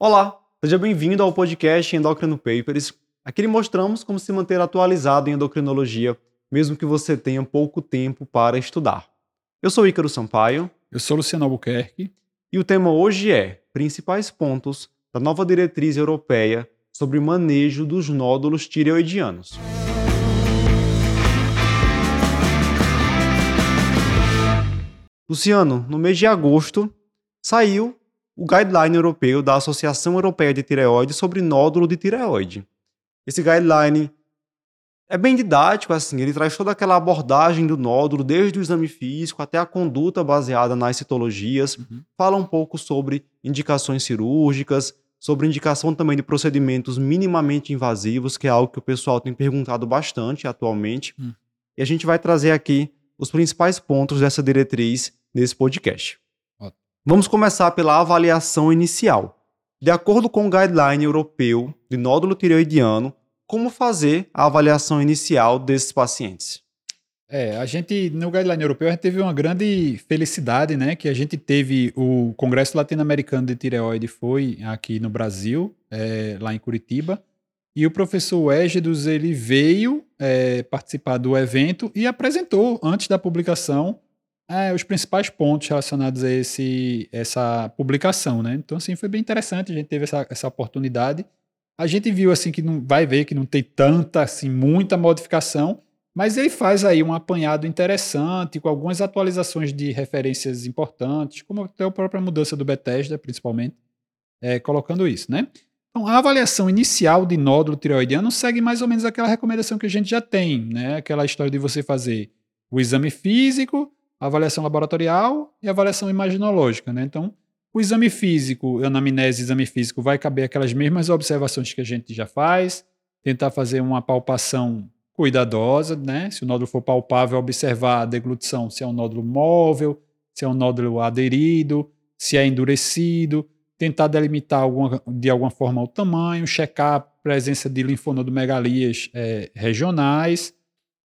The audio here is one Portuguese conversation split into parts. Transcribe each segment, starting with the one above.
Olá, seja bem-vindo ao podcast Endocrino Papers. Aqui lhe mostramos como se manter atualizado em endocrinologia, mesmo que você tenha pouco tempo para estudar. Eu sou Ícaro Sampaio. Eu sou Luciano Albuquerque. E o tema hoje é Principais pontos da nova diretriz europeia sobre manejo dos nódulos tireoidianos. Luciano, no mês de agosto saiu o guideline europeu da Associação Europeia de Tireoide sobre nódulo de tireoide. Esse guideline é bem didático, assim, ele traz toda aquela abordagem do nódulo, desde o exame físico até a conduta baseada nas citologias, uhum. fala um pouco sobre indicações cirúrgicas, sobre indicação também de procedimentos minimamente invasivos, que é algo que o pessoal tem perguntado bastante atualmente. Uhum. E a gente vai trazer aqui os principais pontos dessa diretriz nesse podcast. Vamos começar pela avaliação inicial. De acordo com o guideline europeu de nódulo tireoidiano, como fazer a avaliação inicial desses pacientes? É, a gente, no guideline europeu, a gente teve uma grande felicidade, né? Que a gente teve o Congresso Latino-Americano de Tireoide, foi aqui no Brasil, é, lá em Curitiba, e o professor Égidos, ele veio é, participar do evento e apresentou, antes da publicação, é, os principais pontos relacionados a esse, essa publicação, né? Então, assim, foi bem interessante, a gente teve essa, essa oportunidade. A gente viu, assim, que não vai ver que não tem tanta, assim, muita modificação, mas ele faz aí um apanhado interessante, com algumas atualizações de referências importantes, como até a própria mudança do Bethesda, principalmente, é, colocando isso, né? Então, a avaliação inicial de nódulo tireoidiano segue mais ou menos aquela recomendação que a gente já tem, né? Aquela história de você fazer o exame físico, avaliação laboratorial e avaliação imaginológica, né? Então, o exame físico, anamnese exame físico, vai caber aquelas mesmas observações que a gente já faz, tentar fazer uma palpação cuidadosa, né? Se o nódulo for palpável, observar a deglutição, se é um nódulo móvel, se é um nódulo aderido, se é endurecido, tentar delimitar alguma, de alguma forma o tamanho, checar a presença de linfonodomegalias é, regionais,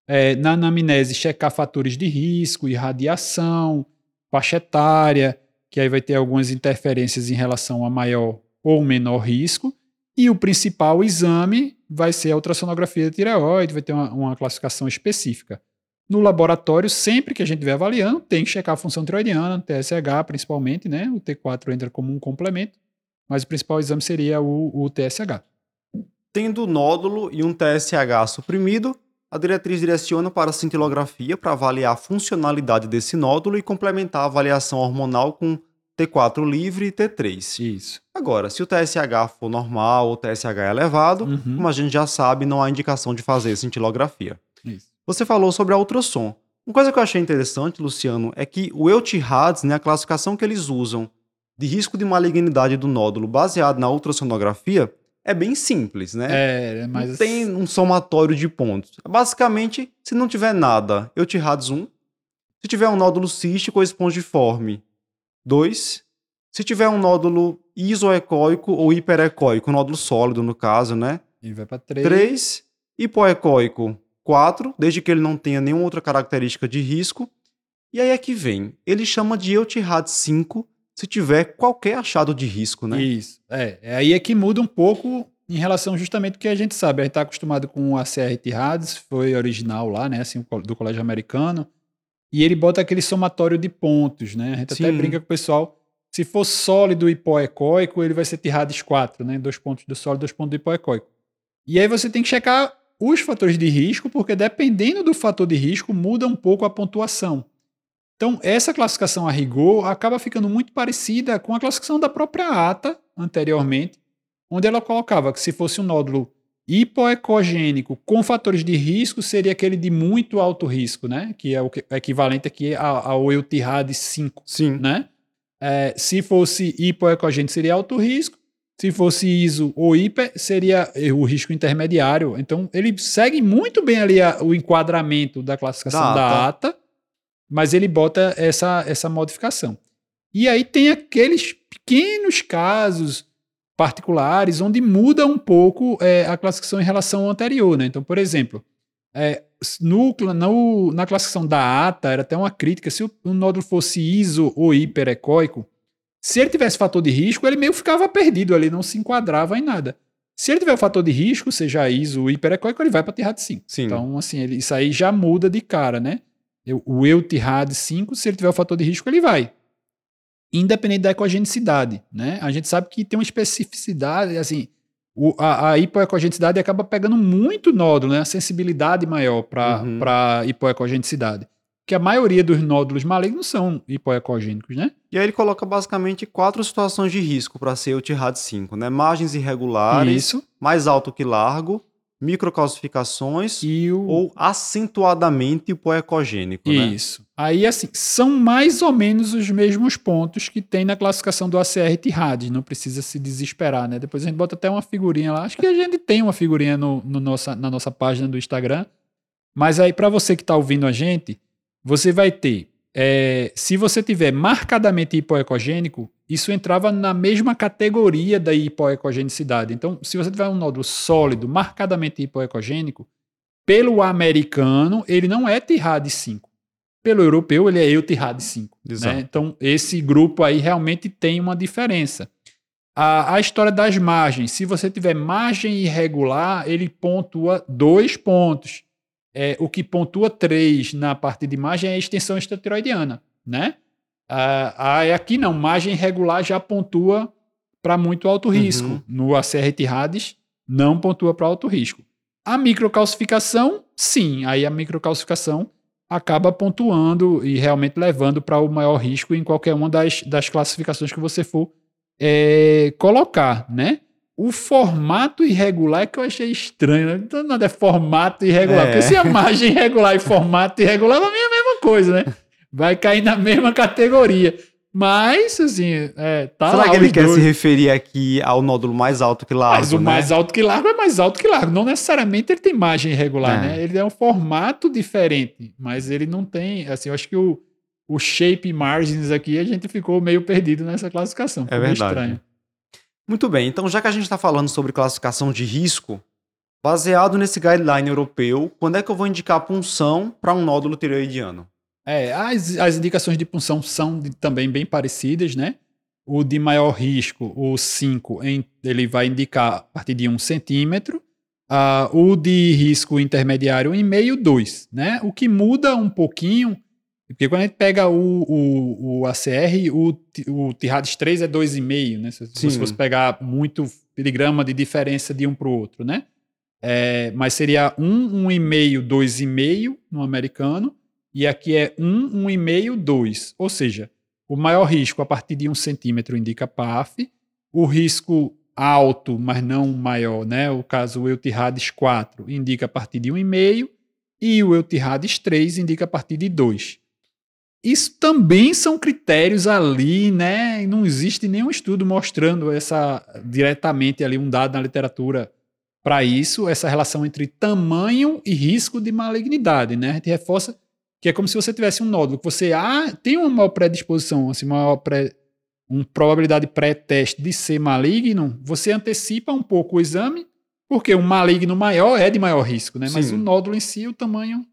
é, na anamnese checar fatores de risco, irradiação, faixa etária, que aí vai ter algumas interferências em relação a maior ou menor risco. E o principal exame vai ser a ultrassonografia da tireoide, vai ter uma, uma classificação específica. No laboratório, sempre que a gente estiver avaliando, tem que checar a função tireoidiana, TSH principalmente, né? O T4 entra como um complemento, mas o principal exame seria o, o TSH. Tendo nódulo e um TSH suprimido, a diretriz direciona para a cintilografia para avaliar a funcionalidade desse nódulo e complementar a avaliação hormonal com T4 livre e T3. Isso. Agora, se o TSH for normal ou o TSH é elevado, uhum. como a gente já sabe, não há indicação de fazer cintilografia. Isso. Você falou sobre a ultrassom. Uma coisa que eu achei interessante, Luciano, é que o Eutihades, né, a classificação que eles usam de risco de malignidade do nódulo baseado na ultrassonografia, é bem simples, né? É, mas. Não tem um somatório de pontos. Basicamente, se não tiver nada, eu te um. Se tiver um nódulo cístico ou espongiforme, dois. Se tiver um nódulo isoecóico ou hiperecóico, um nódulo sólido no caso, né? E vai para três. Três. Hipoecóico, quatro, desde que ele não tenha nenhuma outra característica de risco. E aí é que vem. Ele chama de Eutihad 5 se tiver qualquer achado de risco, né? Isso. É, é aí é que muda um pouco em relação justamente ao que a gente sabe. A gente está acostumado com o ACR Tirades, foi original lá, né? Assim, do colégio americano. E ele bota aquele somatório de pontos, né? A gente Sim. até brinca com o pessoal. Se for sólido hipoecóico, ele vai ser Tirades 4, né? Dois pontos do sólido, dois pontos do hipoecóico. E aí você tem que checar os fatores de risco, porque dependendo do fator de risco, muda um pouco a pontuação. Então, essa classificação a rigor acaba ficando muito parecida com a classificação da própria ata anteriormente, onde ela colocava que se fosse um nódulo hipoecogênico com fatores de risco, seria aquele de muito alto risco, né? Que é o equivalente aqui ao Eutirad 5. Sim. Né? É, se fosse hipoecogênico, seria alto risco. Se fosse ISO ou hiper, seria o risco intermediário. Então, ele segue muito bem ali a, o enquadramento da classificação da, da ata. ata mas ele bota essa, essa modificação. E aí tem aqueles pequenos casos particulares onde muda um pouco é, a classificação em relação ao anterior. Né? Então, por exemplo, é, no, no, na classificação da ATA, era até uma crítica, se o, o nódulo fosse iso ou hiperecóico, Se ele tivesse fator de risco, ele meio ficava perdido ali, não se enquadrava em nada. Se ele tiver o fator de risco, seja ISO ou hiperecóico, ele vai para TIRAD 5. Sim. Então, assim, ele, isso aí já muda de cara, né? O eu TIRAD 5, se ele tiver o fator de risco, ele vai. Independente da ecogenicidade, né? A gente sabe que tem uma especificidade, assim, o, a, a hipoecogenicidade acaba pegando muito nódulo, né? A sensibilidade maior para Uhum. a hipoecogenicidade. Que a maioria dos nódulos malignos são hipoecogênicos, né? E aí ele coloca basicamente quatro situações de risco para ser o TIRAD 5, né? Margens irregulares, Isso. mais alto que largo, microcalcificações E o, ou acentuadamente hipoecogênico, né? Isso. Aí, assim, são mais ou menos os mesmos pontos que tem na classificação do ACR TIRAD. Não precisa se desesperar, né? Depois a gente bota até uma figurinha lá. Acho que a gente tem uma figurinha no, no nossa, na nossa página do Instagram. Mas aí, para você que está ouvindo a gente, você vai ter. é, se você tiver marcadamente hipoecogênico, isso entrava na mesma categoria da hipoecogenicidade. Então, se você tiver um nódulo sólido, marcadamente hipoecogênico, pelo americano, ele não é TIRAD 5. Pelo europeu, ele é EUTIRAD 5. Exato. Né? Então, esse grupo aí realmente tem uma diferença. A, a história das margens, se você tiver margem irregular, ele pontua dois pontos. É, o que pontua três na parte de margem é a extensão extratiroidiana, né? Ah, ah, aqui não, margem irregular já pontua para muito alto risco. Uhum. No ACR TIRADES, não pontua para alto risco. A microcalcificação, sim, aí a microcalcificação acaba pontuando e realmente levando para o maior risco em qualquer uma das, das classificações que você for é, colocar, né? O formato irregular é que eu achei estranho. Né? Então, nada é formato irregular. É. Porque se a margem irregular e formato irregular, mim é a mesma coisa, né? Vai cair na mesma categoria. Mas, assim, é, tá Será que ele quer dois. se referir aqui ao nódulo mais alto que largo, Mas o né? mais alto que largo é mais alto que largo. Não necessariamente ele tem margem irregular, É. né? Ele é um formato diferente, mas ele não tem. Assim, eu acho que o, o shape margins aqui a gente ficou meio perdido nessa classificação. Meio verdade. estranho. Muito bem, então já que a gente está falando sobre classificação de risco, baseado nesse guideline europeu, quando é que eu vou indicar punção para um nódulo tireoidiano? É, as, as indicações de punção são de- também bem parecidas, né? O de maior risco, o 5, em- ele vai indicar a partir de 1 centímetro. Ah, o de risco intermediário, 1,5, 2, né? O que muda um pouquinho, porque quando a gente pega o, o, o ACR, o, o TIRADES 3 é 2,5, né? Se, se Sim. você fosse pegar muito miligrama de diferença de um para o outro, né? É, mas seria 1, 1,5, 2,5 no americano, e aqui é 1, 1,5, 2. Ou seja, o maior risco a partir de 1 centímetro indica PAF, o risco alto, mas não maior, né? o caso Eutirades 4 indica a partir de 1,5 e o Eutirades 3 indica a partir de 2. Isso também são critérios ali, né? Não existe nenhum estudo mostrando essa diretamente ali um dado na literatura para isso, essa relação entre tamanho e risco de malignidade, né? A gente reforça que é como se você tivesse um nódulo que você ah, tem uma maior predisposição, assim, uma maior pré, uma probabilidade pré-teste de ser maligno, você antecipa um pouco o exame, porque um maligno maior é de maior risco, né? Mas Sim. o nódulo em si, o tamanho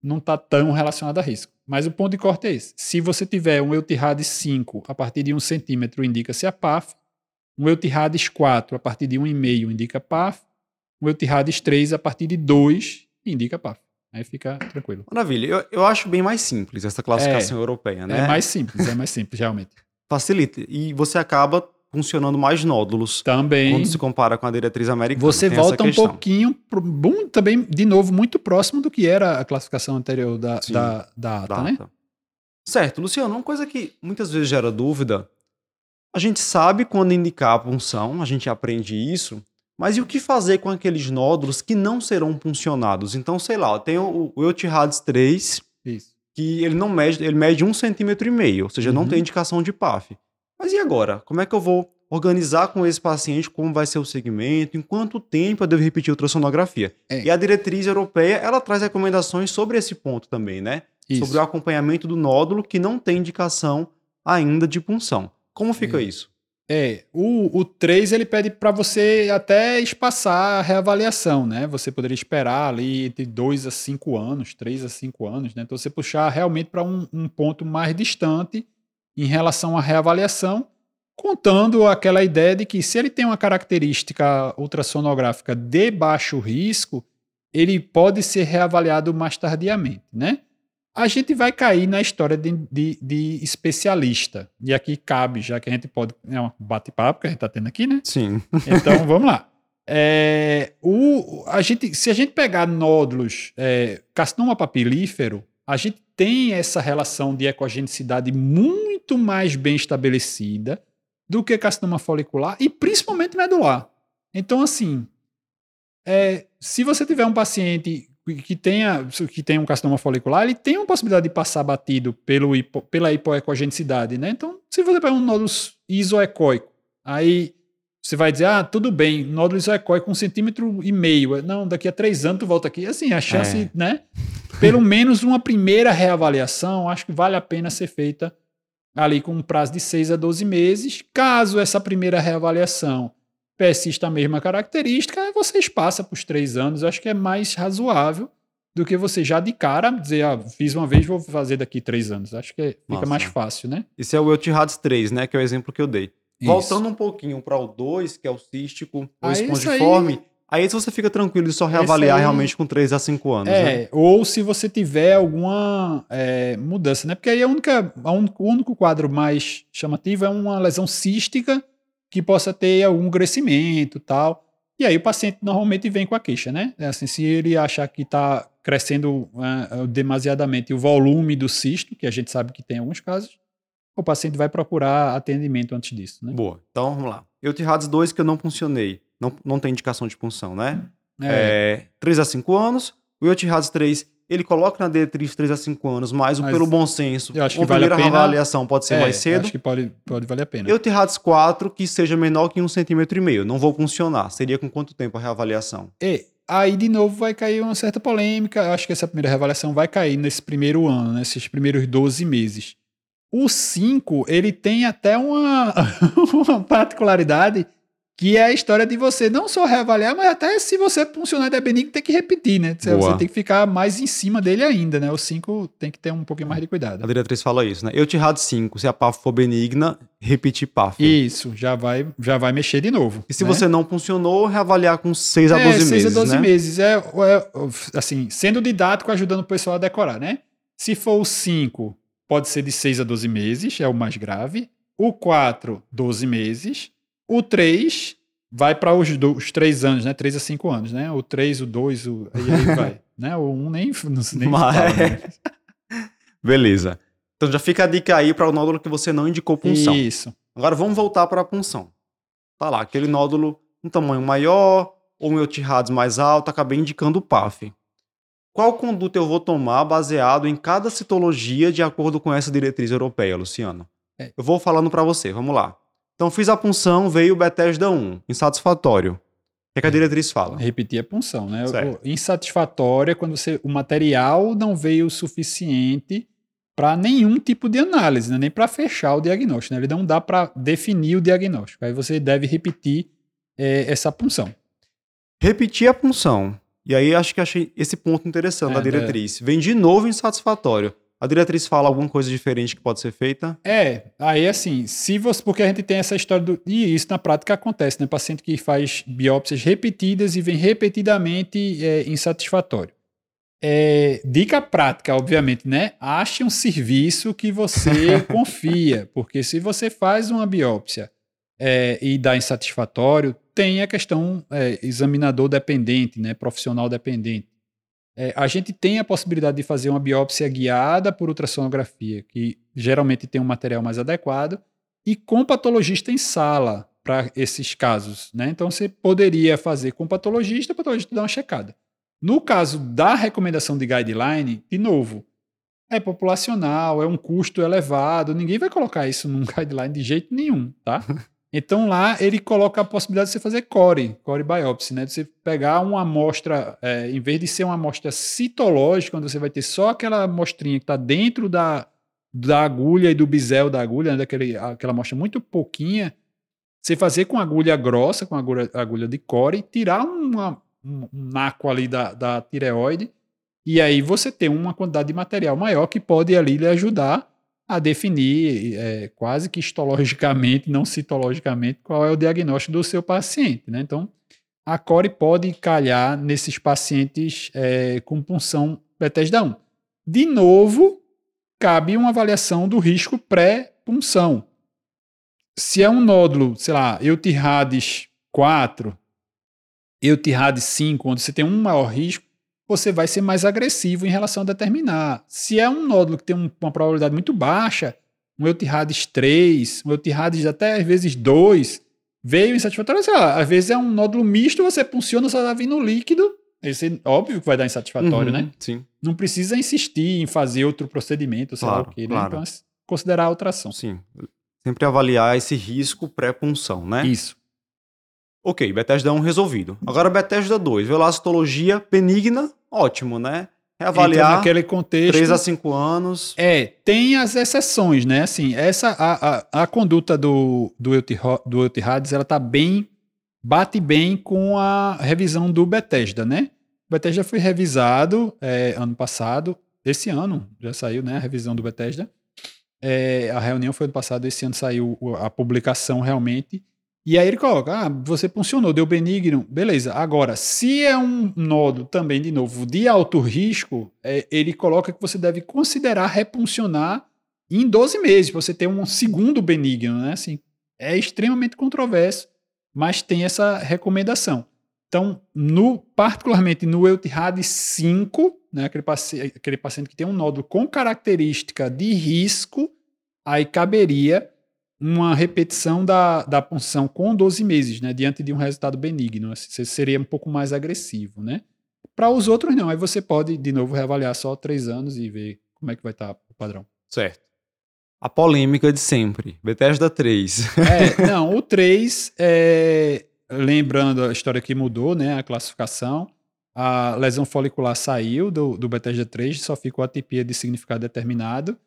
não está tão relacionado a risco. Mas o ponto de corte é esse. Se você tiver um Eutirades 5 a partir de 1 centímetro, indica-se a PAF. Um Eutirades 4 a partir de 1,5 indica PAF. Um Eutirades 3 a partir de 2 indica PAF. Aí fica tranquilo. Maravilha, eu, eu acho bem mais simples essa classificação europeia, né? É mais simples, é mais simples, realmente. Facilita. E você acaba funcionando mais nódulos Também. quando se compara com a diretriz americana. Você Tem volta um pouquinho, pro, bom, também, de novo, muito próximo do que era a classificação anterior da, Sim, da, da ata, né? data. Certo, Luciano, uma coisa que muitas vezes gera dúvida, a gente sabe quando indicar a punção, a gente aprende isso, mas e o que fazer com aqueles nódulos que não serão puncionados? Então, sei lá, tem o, o Eutirades 3, Isso. que ele não mede, ele mede um centímetro e meio, ou seja, não Uhum. tem indicação de PAF. Mas e agora? Como é que eu vou organizar com esse paciente como vai ser o segmento, em quanto tempo eu devo repetir a ultrassonografia? É. E a diretriz europeia, ela traz recomendações sobre esse ponto também, né? Isso. Sobre o acompanhamento do nódulo que não tem indicação ainda de punção. Como fica É. isso? É, o, o 3 ele pede para você até espaçar a reavaliação, né? Você poderia esperar ali de 2 a 5 anos, 3 a 5 anos, né? Então você puxar realmente para um, um ponto mais distante em relação à reavaliação, contando aquela ideia de que se ele tem uma característica ultrassonográfica de baixo risco, ele pode ser reavaliado mais tardiamente, né? A gente vai cair na história de, de, de especialista. E aqui cabe, já que a gente pode. É um bate-papo que a gente está tendo aqui, né? Sim. Então vamos lá. É, o, a gente, se a gente pegar nódulos, é, carcinoma papilífero, a gente tem essa relação de ecogenicidade muito mais bem estabelecida do que carcinoma folicular e principalmente medular. Então, assim, é, se você tiver um paciente que tenha, que tenha um carcinoma folicular, ele tem uma possibilidade de passar batido pelo hipo, pela hipoecogenicidade, né? Então, se você pegar um nódulo isoecóico, aí você vai dizer, ah, tudo bem, nódulo isoecóico um centímetro e meio. Não, daqui a três anos tu volta aqui. Assim, a chance, é. né? Pelo menos uma primeira reavaliação, acho que vale a pena ser feita ali com um prazo de 6 a 12 meses. Caso essa primeira reavaliação persista a mesma característica, você espaça para os três anos. Eu acho que é mais razoável do que você já de cara dizer, ah, fiz uma vez, vou fazer daqui três anos. Acho que fica Nossa. mais fácil, né? Esse é o Eutirads 3, né? Que é o exemplo que eu dei. Isso. Voltando um pouquinho para o 2, que é o cístico, o ah, espongiforme, Aí se você fica tranquilo de só reavaliar aí, realmente com 3 a 5 anos. É, né? ou se você tiver alguma é, mudança, né? Porque aí a única, a un, o único quadro mais chamativo é uma lesão cística que possa ter algum crescimento tal. E aí o paciente normalmente vem com a queixa, né? É assim, se ele achar que está crescendo uh, demasiadamente o volume do cisto, que a gente sabe que tem alguns casos, o paciente vai procurar atendimento antes disso, né? Boa. Então vamos lá. Eu te 2 que eu não funcionei não, não tem indicação de punção, né? É. é 3 a 5 anos. O Yotihads 3, ele coloca na diretriz 3 a 5 anos, mas, mas pelo bom senso, eu acho que vale a primeira avaliação pode ser é, mais cedo. Acho que pode, pode valer a pena. Yotihads 4, que seja menor que 1,5 cm. Não vou funcionar. Seria com quanto tempo a reavaliação? E aí, de novo, vai cair uma certa polêmica. Eu acho que essa primeira reavaliação vai cair nesse primeiro ano, nesses primeiros 12 meses. O 5, ele tem até uma, uma particularidade que é a história de você não só reavaliar, mas até se você funcionar de benigno, tem que repetir, né? Você, você tem que ficar mais em cima dele ainda, né? O 5 tem que ter um pouquinho mais de cuidado. A diretriz fala isso, né? Eu te errado 5, se a PAF for benigna, repetir PAF. Isso, já vai, já vai mexer de novo. E se né? você não funcionou, reavaliar com 6 a 12 é, meses, 6 a 12 né? meses. É, é, assim, sendo didático, ajudando o pessoal a decorar, né? Se for o 5, pode ser de 6 a 12 meses, é o mais grave. O 4, 12 meses. O 3 vai para os, os três anos, né? 3 a 5 anos, né? O 3, o 2, o... aí, aí vai. né? O 1 um nem, não, nem Mas... fala, né? Beleza. Então já fica a dica aí para o nódulo que você não indicou punção. Isso. Agora vamos voltar para a punção. Tá lá, aquele nódulo um tamanho maior ou um Eutirrads mais alto, acabei indicando o PAF. Qual conduta eu vou tomar baseado em cada citologia de acordo com essa diretriz europeia, Luciano? É. Eu vou falando para você, vamos lá. Então fiz a punção, veio o Bethesda 1, insatisfatório. O que, é que a diretriz fala? Repetir a punção, né? Certo. Insatisfatória é quando você, o material não veio o suficiente para nenhum tipo de análise, né? nem para fechar o diagnóstico. Né? Ele não dá para definir o diagnóstico. Aí você deve repetir é, essa punção. Repetir a punção. E aí acho que achei esse ponto interessante é, da diretriz. É. Vem de novo insatisfatório. A diretriz fala alguma coisa diferente que pode ser feita? É, aí assim, se você. Porque a gente tem essa história do. E isso na prática acontece, né? Paciente que faz biópsias repetidas e vem repetidamente é, insatisfatório. É, dica prática, obviamente, né? Ache um serviço que você confia, porque se você faz uma biópsia é, e dá insatisfatório, tem a questão é, examinador dependente, né? Profissional dependente. É, a gente tem a possibilidade de fazer uma biópsia guiada por ultrassonografia, que geralmente tem um material mais adequado, e com patologista em sala para esses casos. Né? Então você poderia fazer com patologista, o patologista dá uma checada. No caso da recomendação de guideline, de novo, é populacional, é um custo elevado, ninguém vai colocar isso num guideline de jeito nenhum, tá? Então lá ele coloca a possibilidade de você fazer core, core biopsy, né? De você pegar uma amostra, é, em vez de ser uma amostra citológica, onde você vai ter só aquela amostrinha que está dentro da, da agulha e do bisel da agulha, né? Daquele, aquela amostra muito pouquinha, você fazer com agulha grossa, com agulha, agulha de core, tirar uma, um, naco ali da, da tireoide, e aí você ter uma quantidade de material maior que pode ali lhe ajudar a definir é, quase que histologicamente, não citologicamente, qual é o diagnóstico do seu paciente. Né? Então, a core pode calhar nesses pacientes é, com punção Bethesda 1. De novo, cabe uma avaliação do risco pré-punção. Se é um nódulo, sei lá, Eutirades 4, Eutirades 5, onde você tem um maior risco, você vai ser mais agressivo em relação a determinar. Se é um nódulo que tem um, uma probabilidade muito baixa, um Eutirades 3, um Eutirades até às vezes 2, veio insatisfatório, sei lá, às vezes é um nódulo misto, você funciona, só tá vindo líquido, esse óbvio que vai dar insatisfatório, Uhum, né? Sim, Não precisa insistir em fazer outro procedimento, sei lá Claro, o quê, né? claro. Então, é considerar a ultrassom. sim. Sempre avaliar esse risco pré-punção, né? Isso. Ok, Bethesda 1 resolvido. Agora Bethesda 2, velocitologia benigna, ótimo, né? Reavaliar naquele contexto. 3 a 5 anos. É, tem as exceções, né? Assim, essa a, a, a conduta do do do Eutirades, ela tá bem bate bem com a revisão do Bethesda, né? O Bethesda foi revisado é, ano passado, esse ano já saiu, né? A revisão do Bethesda. É, a reunião foi ano passado, esse ano saiu a publicação realmente. E aí ele coloca: ah, você funcionou, deu benigno, beleza. Agora, se é um nódulo também, de novo, de alto risco, é, ele coloca que você deve considerar repuncionar em 12 meses, você ter um segundo benigno, né? Assim, é extremamente controverso, mas tem essa recomendação. Então, no, particularmente no Eutirade 5, né, aquele, paci aquele paciente que tem um nódulo com característica de risco, aí caberia uma repetição da, da punção com 12 meses, né, diante de um resultado benigno. Assim, você seria um pouco mais agressivo, né? Para os outros, não. Aí você pode, de novo, reavaliar só três anos e ver como é que vai estar o padrão. Certo. A polêmica de sempre. Bethesda 3. É, não, o 3, é, lembrando a história que mudou, né, a classificação, a lesão folicular saiu do, do Bethesda 3, só ficou a atipia de significado determinado.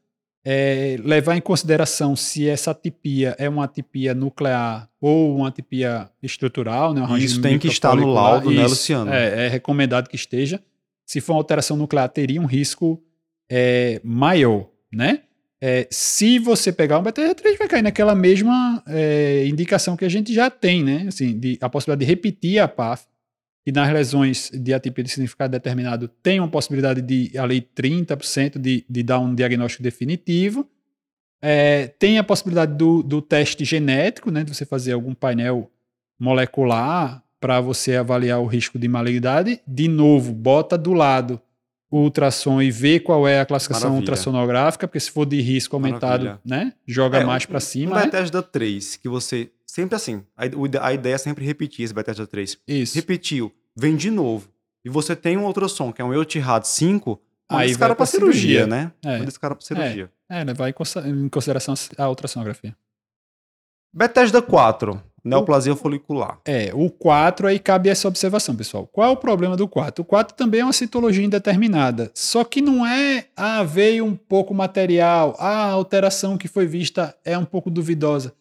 É, levar em consideração se essa atipia é uma atipia nuclear ou uma atipia estrutural, né, um Isso tem que estar no laudo, né, Isso, Luciano? É, é recomendado que esteja. Se for uma alteração nuclear, teria um risco é, maior, né? É, se você pegar um BTR3, vai cair naquela mesma é, indicação que a gente já tem, né? Assim, de, a possibilidade de repetir a PAF, e nas lesões de atipia de significado determinado tem uma possibilidade de ali 30% de, de dar um diagnóstico definitivo. É, tem a possibilidade do, do teste genético, né? De você fazer algum painel molecular para você avaliar o risco de malignidade. De novo, bota do lado o ultrassom e vê qual é a classificação Maravilha. ultrassonográfica, porque se for de risco aumentado, Maravilha. né? Joga É, mais para cima. Um né? Bethesda 3, que você. Sempre assim. A, o a ideia é sempre repetir esse Bethesda 3. Isso. Repetiu, vem de novo. E você tem um ultrassom, que é um Eutirad 5, manda Aí esse vai cara pra pra cirurgia, cirurgia. né? É. Manda esse cara pra cirurgia. É, em consa- em consideração a ultrassonografia. Bethesda 4, neoplasia folicular. É, o 4 aí cabe essa observação, pessoal. Qual é o problema do 4? O 4 também é uma citologia indeterminada, só que não é, ah, veio um pouco material, ah, a alteração que foi vista é um pouco duvidosa.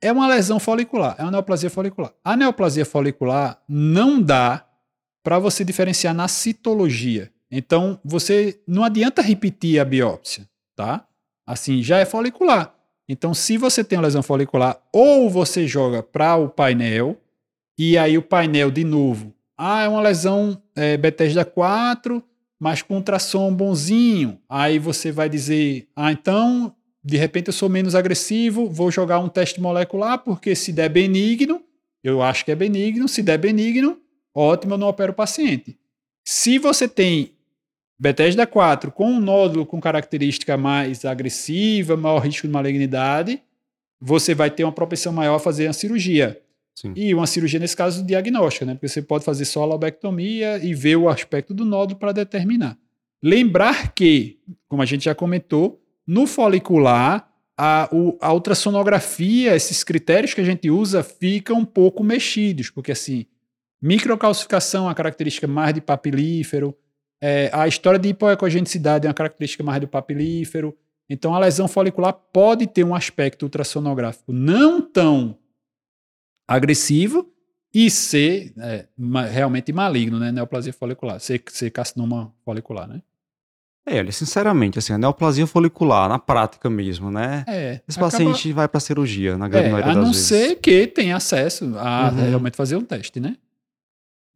É uma lesão folicular, é uma neoplasia folicular. A neoplasia folicular não dá para você diferenciar na citologia. Então, você não adianta repetir a biópsia, tá? Assim, já é folicular. Então, se você tem uma lesão folicular, ou você joga para o painel, e aí o painel de novo, ah, é uma lesão é, Bethesda 4, mas com ultrassom bonzinho. Aí você vai dizer, ah, então, de repente eu sou menos agressivo, vou jogar um teste molecular, porque se der benigno, eu acho que é benigno, se der benigno, ótimo, eu não opero o paciente. Se você tem Bethesda 4 com um nódulo com característica mais agressiva, maior risco de malignidade, você vai ter uma propensão maior a fazer a cirurgia. Sim. E uma cirurgia, nesse caso, diagnóstica, né? Porque você pode fazer só a lobectomia e ver o aspecto do nódulo para determinar. Lembrar que, como a gente já comentou, no folicular, a, o- a ultrassonografia, esses critérios que a gente usa, ficam um pouco mexidos, porque assim, microcalcificação é uma característica mais de papilífero, é, a história de hipoecogenicidade é uma característica mais do papilífero. Então, a lesão folicular pode ter um aspecto ultrassonográfico não tão agressivo e ser é, realmente maligno, né? Neoplasia folicular, ser, ser carcinoma folicular, né? É, olha, sinceramente, assim, a neoplasia folicular, na prática mesmo, né? É. Esse acaba- paciente vai para cirurgia, na grande É, maioria a das não vezes. ser que tenha acesso a Uhum. realmente fazer um teste, né?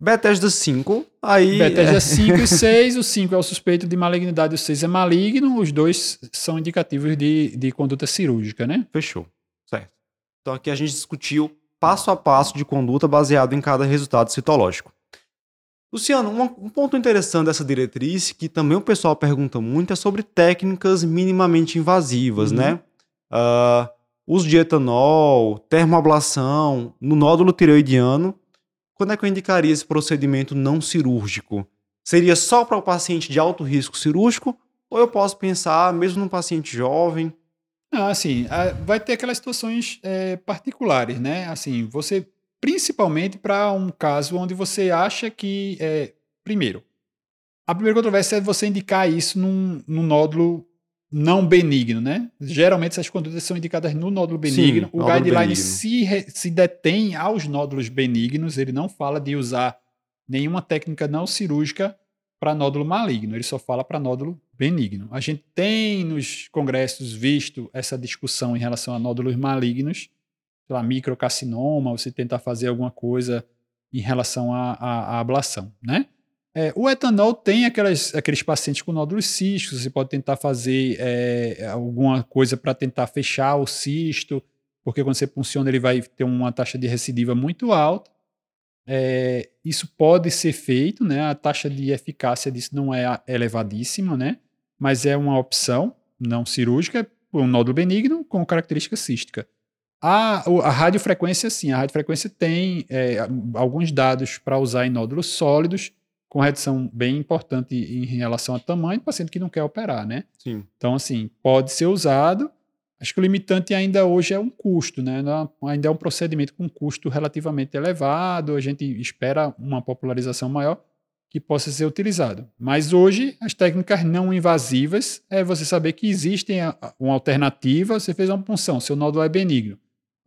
Bethesda 5, aí... Bethesda é, 5 e 6, o 5 é o suspeito de malignidade, o 6 é maligno, os dois são indicativos de, de conduta cirúrgica, né? Fechou, certo. Então aqui a gente discutiu passo a passo de conduta baseado em cada resultado citológico. Luciano, um, um ponto interessante dessa diretriz, que também o pessoal pergunta muito, é sobre técnicas minimamente invasivas, Uhum. né? Ah, uso de etanol, termoablação, no nódulo tireoidiano. Quando é que eu indicaria esse procedimento não cirúrgico? Seria só para o paciente de alto risco cirúrgico? Ou eu posso pensar, mesmo num paciente jovem, Ah, assim, ah, vai ter aquelas situações é, particulares, né? Assim, você, principalmente para um caso onde você acha que, é, primeiro, a primeira controvérsia é você indicar isso num, num nódulo não benigno, né? Geralmente essas condutas são indicadas no nódulo benigno. o nódulo guideline benigno. se, re- se detém aos nódulos benignos, ele não fala de usar nenhuma técnica não cirúrgica para nódulo maligno, ele só fala para nódulo benigno. A gente tem nos congressos visto essa discussão em relação a nódulos malignos, sei lá, microcarcinoma, você tentar fazer alguma coisa em relação à, à- à ablação, né? É, o etanol tem aquelas, aqueles pacientes com nódulos císticos, você pode tentar fazer é, alguma coisa para tentar fechar o cisto, porque quando você funciona ele vai ter uma taxa de recidiva muito alta. É, isso pode ser feito, né? A taxa de eficácia disso não é elevadíssima, né? Mas é uma opção não cirúrgica, um nódulo benigno com característica cística. A, a radiofrequência, sim, a radiofrequência tem é, alguns dados para usar em nódulos sólidos, com redução bem importante em relação a tamanho, paciente que não quer operar, né? sim, Então, assim, pode ser usado. Acho que o limitante ainda hoje é um custo, né? Não- Ainda é um procedimento com custo relativamente elevado. A gente espera uma popularização maior que possa ser utilizado. Mas hoje, as técnicas não invasivas é você saber que a- uma alternativa. Você fez uma punção, seu nódulo é benigno.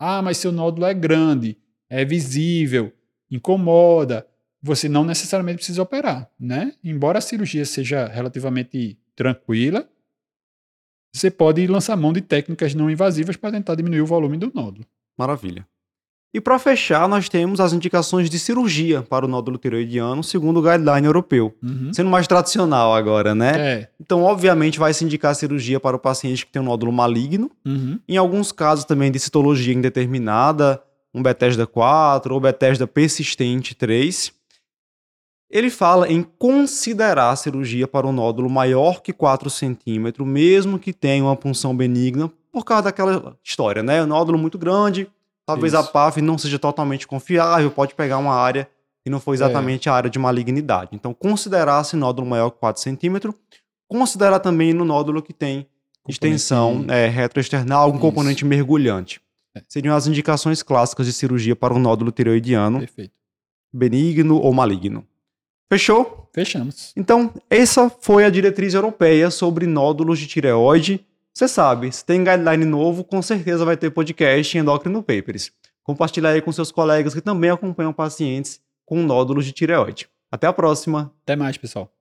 Ah, mas seu nódulo é grande, é visível, incomoda. Você não necessariamente precisa operar, né? Embora a cirurgia seja relativamente tranquila, você pode lançar mão de técnicas não invasivas para tentar diminuir o volume do nódulo. maravilha. E para fechar, nós temos as indicações de cirurgia para o nódulo tireoidiano, segundo o guideline europeu. Uhum. Sendo mais tradicional agora, né? É. Então, obviamente, vai se indicar cirurgia para o paciente que tem um nódulo maligno. Uhum. Em alguns casos também de citologia indeterminada, um Bethesda 4 ou Bethesda persistente 3. Ele fala em considerar a cirurgia para um nódulo maior que 4 centímetros, mesmo que tenha uma punção benigna, por causa daquela história, né? Um nódulo muito grande, talvez a Isso. PAF não seja totalmente confiável, pode pegar uma área que não foi exatamente a área de malignidade. Então, considerar esse nódulo maior que 4 centímetros, considerar também no nódulo que tem extensão é, retroexternal, algum Isso. componente mergulhante. É. Seriam as indicações clássicas de cirurgia para o nódulo tireoidiano, Perfeito. benigno ou maligno. Fechou? Fechamos. Então, essa foi a diretriz europeia sobre nódulos de tireoide. Você sabe, se tem guideline novo, com certeza vai ter podcast em Endocrino Papers. Compartilhe aí com seus colegas que também acompanham pacientes com nódulos de tireoide. Até a próxima! Até mais, pessoal.